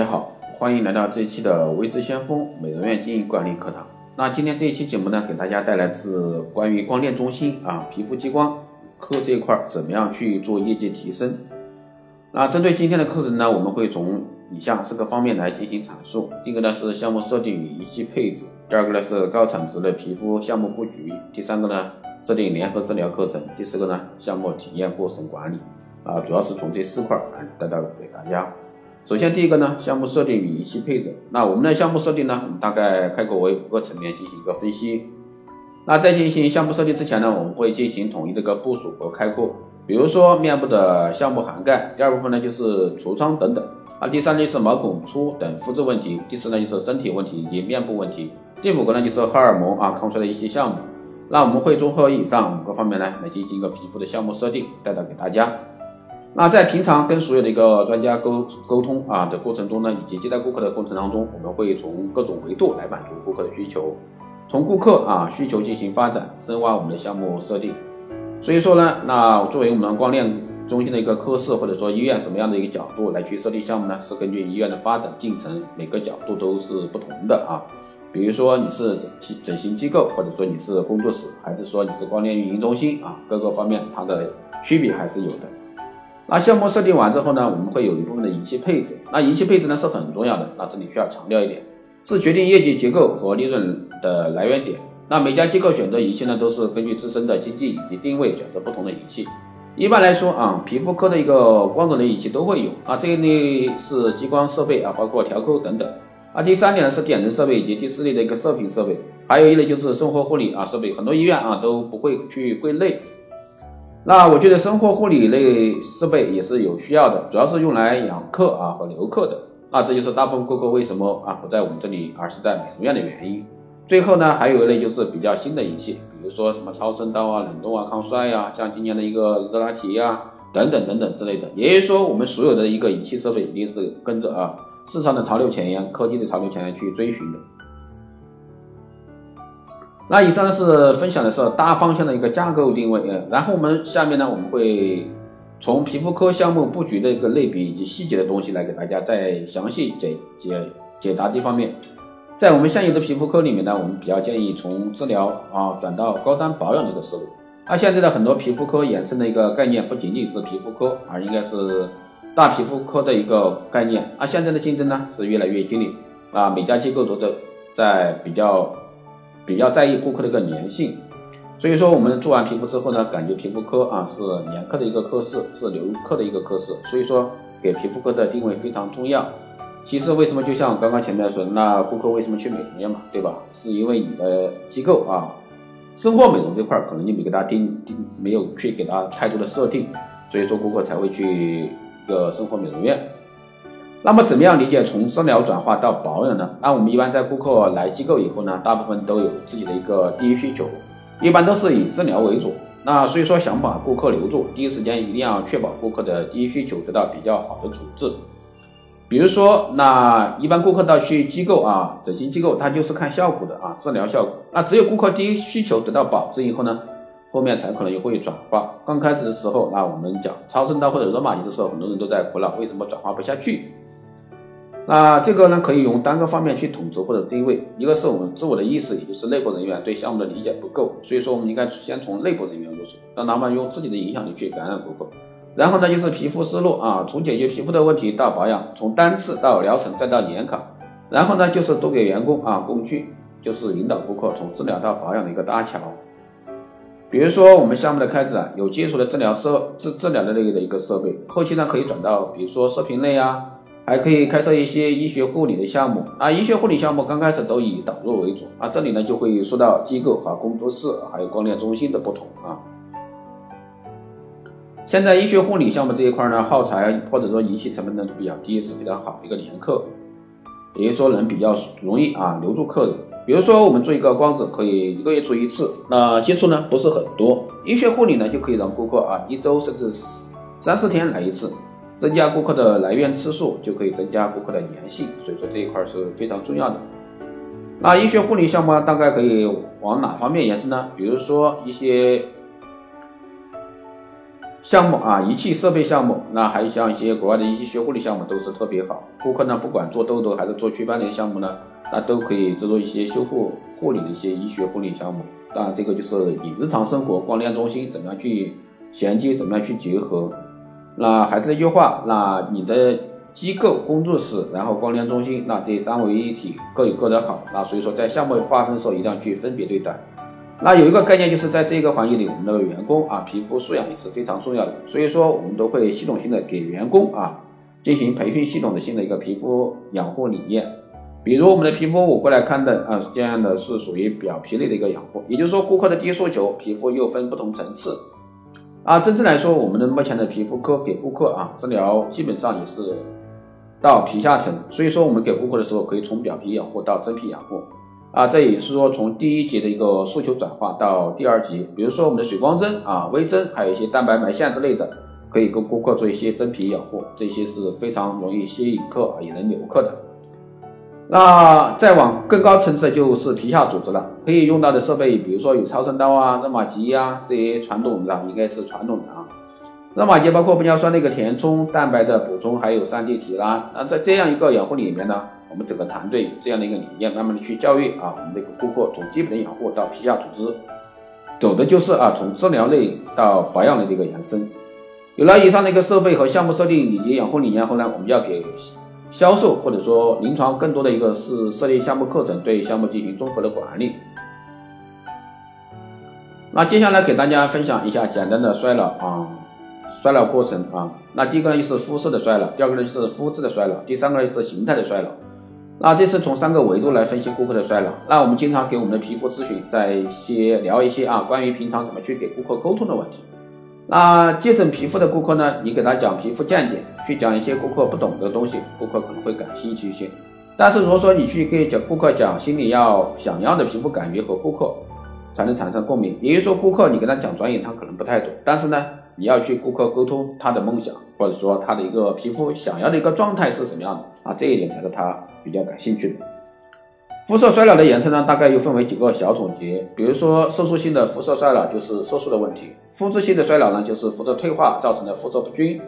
大家好，欢迎来到这一期的微知先锋美容院经营管理课堂。那今天这一期节目呢，给大家带来是关于光电中心啊皮肤激光科这一块怎么样去做业绩提升。那针对今天的课程呢，我们会从以下四个方面来进行阐述。第一个呢是项目设定与仪器配置，第二个呢是高产值的皮肤项目布局，第三个呢制定联合治疗课程，第四个呢项目体验过程管理。啊，主要是从这四块来带到给大家。首先第一个呢，项目设定与仪器配置。那我们的项目设定呢，我们大概概括为五个层面进行一个分析。那在进行项目设定之前呢，我们会进行统一的一个部署和开阔。比如说面部的项目涵盖，第二部分呢就是橱窗等等。啊，第三就是毛孔粗等肤质问题，第四呢就是身体问题以及面部问题，第五个呢就是荷尔蒙啊抗衰的一些项目。那我们会综合以上五个方面呢来进行一个皮肤的项目设定，带到给大家。那在平常跟所有的一个专家沟沟通啊的过程中呢，以及接待顾客的过程当中，我们会从各种维度来满足顾客的需求，从顾客啊需求进行发展，深挖我们的项目设定。所以说呢，那作为我们光电中心的一个科室或者说医院什么样的一个角度来去设定项目呢？是根据医院的发展进程，每个角度都是不同的啊。比如说你是整整形机构，或者说你是工作室，还是说你是光电运营中心啊，各个方面它的区别还是有的。那项目设定完之后呢，我们会有一部分的仪器配置。那仪器配置呢是很重要的，那这里需要强调一点，是决定业绩结构和利润的来源点。那每家机构选择仪器呢，都是根据自身的经济以及定位选择不同的仪器。一般来说啊，皮肤科的一个光子类仪器都会有啊，这一类是激光设备啊，包括调抠等等。啊，第三点呢是点阵设备以及第四类的一个射频设备，还有一类就是生活护理啊设备，很多医院啊都不会去归类。那我觉得生活护理类设备也是有需要的，主要是用来养客啊和留客的。那这就是大部分顾客为什么啊不在我们这里，而是在美容院的原因。最后呢，还有一类就是比较新的仪器，比如说什么超声刀啊、冷冻啊、抗衰呀，像今年的一个热拉提呀等等等等之类的。也就是说，我们所有的一个仪器设备一定是跟着啊市场的潮流前沿、科技的潮流前沿去追寻的。那以上呢是分享的是大方向的一个架构定位，呃，然后我们下面呢我们会从皮肤科项目布局的一个类比以及细节的东西来给大家再详细解解解答这方面。在我们现有的皮肤科里面呢，我们比较建议从治疗啊转到高端保养的一个思路。那现在的很多皮肤科衍生的一个概念不仅仅是皮肤科，而应该是大皮肤科的一个概念。啊，现在的竞争呢是越来越激烈啊，每家机构都在在比较。比较在意顾客的一个粘性，所以说我们做完皮肤之后呢，感觉皮肤科啊是粘客的一个科室，是留客的一个科室，所以说给皮肤科的定位非常重要。其实为什么就像刚刚前面说，那顾客为什么去美容院嘛，对吧？是因为你的机构啊，生活美容这块可能你没给他定定，没有去给他太多的设定，所以说顾客才会去一个生活美容院。那么怎么样理解从治疗转化到保养呢？那我们一般在顾客来机构以后呢，大部分都有自己的一个第一需求，一般都是以治疗为主。那所以说想把顾客留住，第一时间一定要确保顾客的第一需求得到比较好的处置。比如说，那一般顾客到去机构啊，整形机构他就是看效果的啊，治疗效果。那只有顾客第一需求得到保证以后呢，后面才可能会转化。刚开始的时候，那我们讲超声刀或者热玛吉的时候，很多人都在苦恼为什么转化不下去。那这个呢，可以用单个方面去统筹或者定位，一个是我们自我的意识，也就是内部人员对项目的理解不够，所以说我们应该先从内部人员入手，让他们用自己的影响力去感染顾客。然后呢，就是皮肤思路啊，从解决皮肤的问题到保养，从单次到疗程再到年卡，然后呢，就是多给员工啊工具，就是引导顾客从治疗到保养的一个搭桥。比如说我们项目的开展有基础的治疗设治治疗的类的一个设备，后期呢可以转到比如说射频类啊。还可以开设一些医学护理的项目啊，医学护理项目刚开始都以导入为主啊，这里呢就会说到机构和工作室还有光电中心的不同啊。现在医学护理项目这一块呢，耗材或者说仪器成本呢都比较低，是非常好的一个连客，也就是说能比较容易啊留住客人。比如说我们做一个光子可以一个月做一次，那接触呢不是很多，医学护理呢就可以让顾客啊一周甚至三四天来一次。增加顾客的来源次数，就可以增加顾客的粘性，所以说这一块是非常重要的。那医学护理项目大概可以往哪方面延伸呢？比如说一些项目啊，仪器设备项目，那还有像一些国外的一些学护理项目都是特别好。顾客呢，不管做痘痘还是做祛斑的项目呢，那都可以制作一些修复护理的一些医学护理项目。当然，这个就是你日常生活光电中心怎么样去衔接，怎么样去结合。那还是那句话，那你的机构、工作室，然后光电中心，那这三位一体各有各的好。那所以说，在项目划分的时候，一定要去分别对待。那有一个概念就是在这个环节里，我们的员工啊，皮肤素养也是非常重要的。所以说，我们都会系统性的给员工啊进行培训，系统的性的一个皮肤养护理念。比如我们的皮肤，我过来看的啊，这样的是属于表皮类的一个养护。也就是说，顾客的低诉求，皮肤又分不同层次。啊，真正来说，我们的目前的皮肤科给顾客啊治疗，基本上也是到皮下层。所以说，我们给顾客的时候，可以从表皮养护到真皮养护。啊，这也是说从第一级的一个诉求转化到第二级，比如说我们的水光针啊、微针，还有一些蛋白埋线之类的，可以跟顾客做一些真皮养护，这些是非常容易吸引客也能留客的。那再往更高层次就是皮下组织了，可以用到的设备，比如说有超声刀啊、热玛吉啊这些传统的，应该是传统的啊。热玛吉包括玻尿酸的一个填充、蛋白的补充，还有 3D 提拉。那在这样一个养护里面呢？我们整个团队这样的一个理念，慢慢的去教育啊，我们这个顾客从基本的养护到皮下组织，走的就是啊从治疗类到保养类的一个延伸。有了以上的一个设备和项目设定以及养护理念后呢，我们要给销售或者说临床更多的一个是设立项目课程，对项目进行综合的管理。那接下来给大家分享一下简单的衰老啊，衰老过程啊。那第一个呢就是肤色的衰老，第二个呢是肤质的衰老，第三个呢是形态的衰老。那这是从三个维度来分析顾客的衰老。那我们经常给我们的皮肤咨询，在一些聊一些啊，关于平常怎么去给顾客沟通的问题。那接诊皮肤的顾客呢，你给他讲皮肤见解，去讲一些顾客不懂的东西，顾客可能会感兴趣一些。但是如果说你去给讲顾客讲心里要想要的皮肤感觉和顾客才能产生共鸣。也就说，顾客你跟他讲专业，他可能不太懂，但是呢，你要去顾客沟通他的梦想，或者说他的一个皮肤想要的一个状态是什么样的啊，这一点才是他。比较感兴趣的肤色衰老的延伸呢，大概又分为几个小总结。比如说色素性的肤色衰老就是色素的问题，肤质性的衰老呢就是肤质退化造成的肤色不均、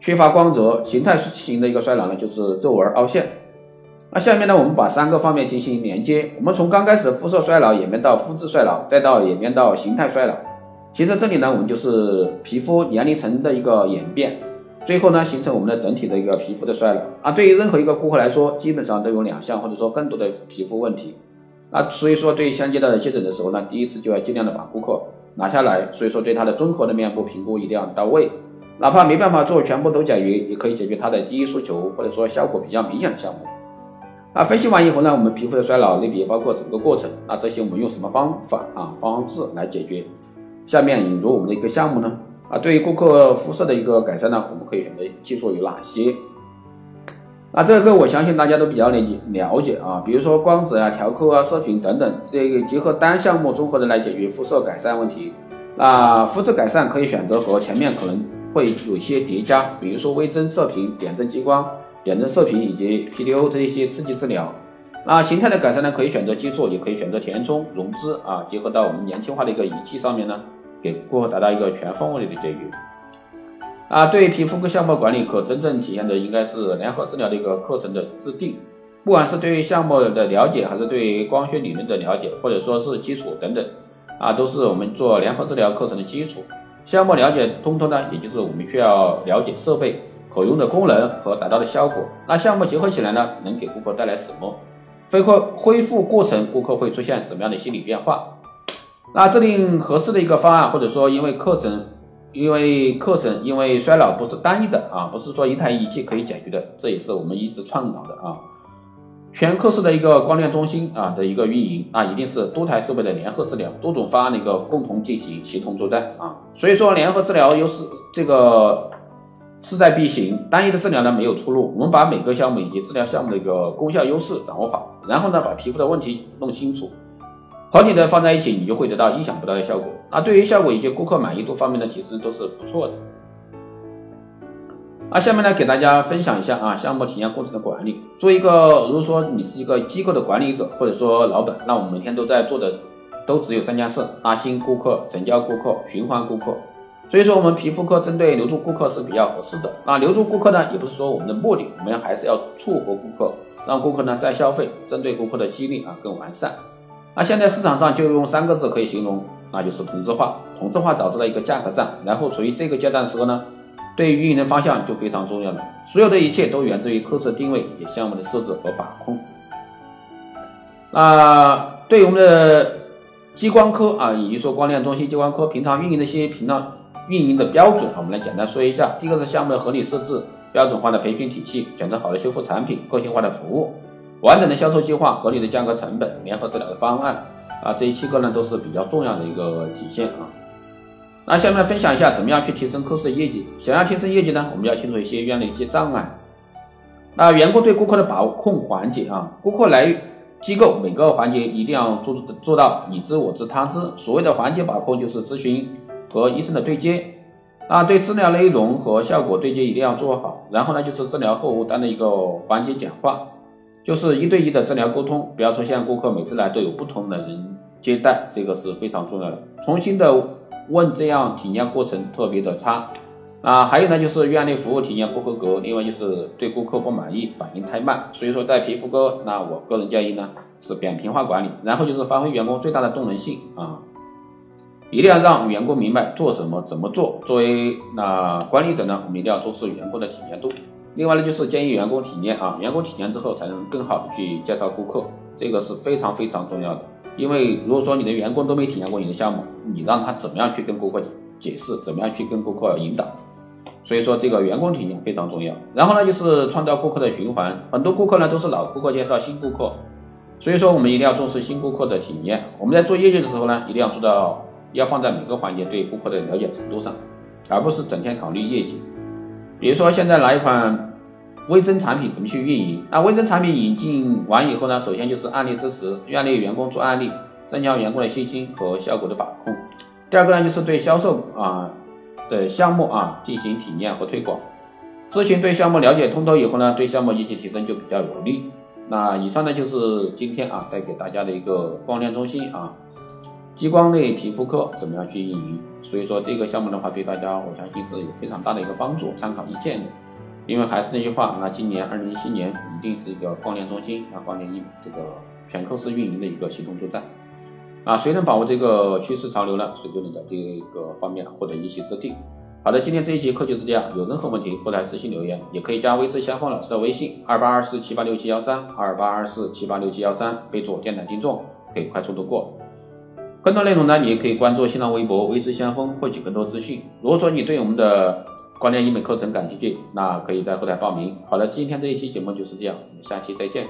缺乏光泽，形态型的一个衰老呢就是皱纹凹陷。那下面呢我们把三个方面进行连接，我们从刚开始的肤色衰老演变到肤质衰老，再到演变到形态衰老。其实这里呢我们就是皮肤年龄层的一个演变。最后呢，形成我们的整体的一个皮肤的衰老啊。对于任何一个顾客来说，基本上都有两项或者说更多的皮肤问题啊。所以说，对于相接的接诊的时候呢，第一次就要尽量的把顾客拿下来。所以说，对他的综合的面部评估一定要到位，哪怕没办法做全部都解决，也可以解决他的第一诉求或者说效果比较明显的项目。啊，分析完以后呢，我们皮肤的衰老类别包括整个过程啊，这些我们用什么方法啊方式来解决？下面引入我们的一个项目呢？啊，对于顾客肤色的一个改善呢，我们可以选择技术有哪些？那这个我相信大家都比较了解了解啊，比如说光子啊、调扣啊、射频等等，这个结合单项目综合的来解决肤色改善问题。那肤质改善可以选择和前面可能会有一些叠加，比如说微针、射频、点阵激光、点阵射频以及 PDO 这一些刺激治疗。那形态的改善呢，可以选择激素，也可以选择填充、溶脂啊，结合到我们年轻化的一个仪器上面呢。给顾客达到一个全方位的解决。啊，对于皮肤科项目管理，可真正体现的应该是联合治疗的一个课程的制定。不管是对于项目的了解，还是对于光学理论的了解，或者说是基础等等，啊，都是我们做联合治疗课程的基础。项目了解通透呢，也就是我们需要了解设备可用的功能和达到的效果。那项目结合起来呢，能给顾客带来什么？恢复恢复过程，顾客会出现什么样的心理变化？那制定合适的一个方案，或者说因为课程，因为课程，因为衰老不是单一的啊，不是说一台仪器可以解决的，这也是我们一直倡导的啊。全科室的一个光电中心啊的一个运营啊，一定是多台设备的联合治疗，多种方案的一个共同进行协同作战啊。所以说联合治疗又是这个势在必行，单一的治疗呢没有出路。我们把每个项目以及治疗项目的一个功效优势掌握好，然后呢把皮肤的问题弄清楚。合理的放在一起，你就会得到意想不到的效果。那对于效果以及顾客满意度方面呢，其实都是不错的。那下面呢，给大家分享一下啊，项目体验过程的管理。做一个，如果说你是一个机构的管理者或者说老板，那我们每天都在做的都只有三件事：拉新顾客、成交顾客、循环顾客。所以说我们皮肤科针对留住顾客是比较合适的。那留住顾客呢，也不是说我们的目的，我们还是要促活顾客，让顾客呢再消费，针对顾客的激励啊更完善。那现在市场上就用三个字可以形容，那就是同质化。同质化导致了一个价格战，然后处于这个阶段的时候呢，对于运营的方向就非常重要了。所有的一切都源自于科室定位以及项目的设置和把控。那对于我们的激光科啊，以及说光电中心激光科平常运营的一些频道运营的标准，我们来简单说一下。第一个是项目的合理设置、标准化的培训体系、选择好的修复产品、个性化的服务。完整的销售计划、合理的价格成本、联合治疗的方案啊，这七个呢都是比较重要的一个体现啊。那下面分享一下怎么样去提升科室的业绩。想要提升业绩呢，我们要清楚一些院的一些障碍。那员工对顾客的把控环节啊，顾客来机构每个环节一定要做做到你知我知他知。所谓的环节把控就是咨询和医生的对接。那对治疗内容和效果对接一定要做好。然后呢就是治疗后单的一个环节简化。就是一对一的治疗沟通，不要出现顾客每次来都有不同的人接待，这个是非常重要的。重新的问，这样体验过程特别的差。啊，还有呢，就是院内服务体验不合格，另外就是对顾客不满意，反应太慢。所以说在皮肤科，那我个人建议呢是扁平化管理，然后就是发挥员工最大的动能性啊，一定要让员工明白做什么怎么做。作为那管理者呢，我们一定要重视员工的体验度。另外呢，就是建议员工体验啊，员工体验之后才能更好的去介绍顾客，这个是非常非常重要的。因为如果说你的员工都没体验过你的项目，你让他怎么样去跟顾客解释，怎么样去跟顾客引导？所以说这个员工体验非常重要。然后呢，就是创造顾客的循环，很多顾客呢都是老顾客介绍新顾客，所以说我们一定要重视新顾客的体验。我们在做业绩的时候呢，一定要做到要放在每个环节对顾客的了解程度上，而不是整天考虑业绩。比如说现在哪一款微针产品怎么去运营？那微针产品引进完以后呢，首先就是案例支持，院内员工做案例，增强员工的信心和效果的把控。第二个呢，就是对销售啊的项目啊进行体验和推广。咨询对项目了解通透以后呢，对项目业绩提升就比较有利。那以上呢就是今天啊带给大家的一个光电中心啊。激光类皮肤科怎么样去运营？所以说这个项目的话，对大家我相信是有非常大的一个帮助，参考意见的。因为还是那句话，那今年二零一七年一定是一个光电中心啊，光电一这个全科室运营的一个系统作战啊。谁能把握这个趋势潮流呢？谁就能在这个方面获得一席之地。好的，今天这一节课就是这样，有任何问题后台私信留言，也可以加微知先锋老师的微信二八二四七八六七幺三二八二四七八六七幺三，备注电台听众，可以快速度过。更多内容呢，你也可以关注新浪微博“微知先锋”获取更多资讯。如果说你对我们的光电医美课程感兴趣，那可以在后台报名。好了，今天这一期节目就是这样，我们下期再见。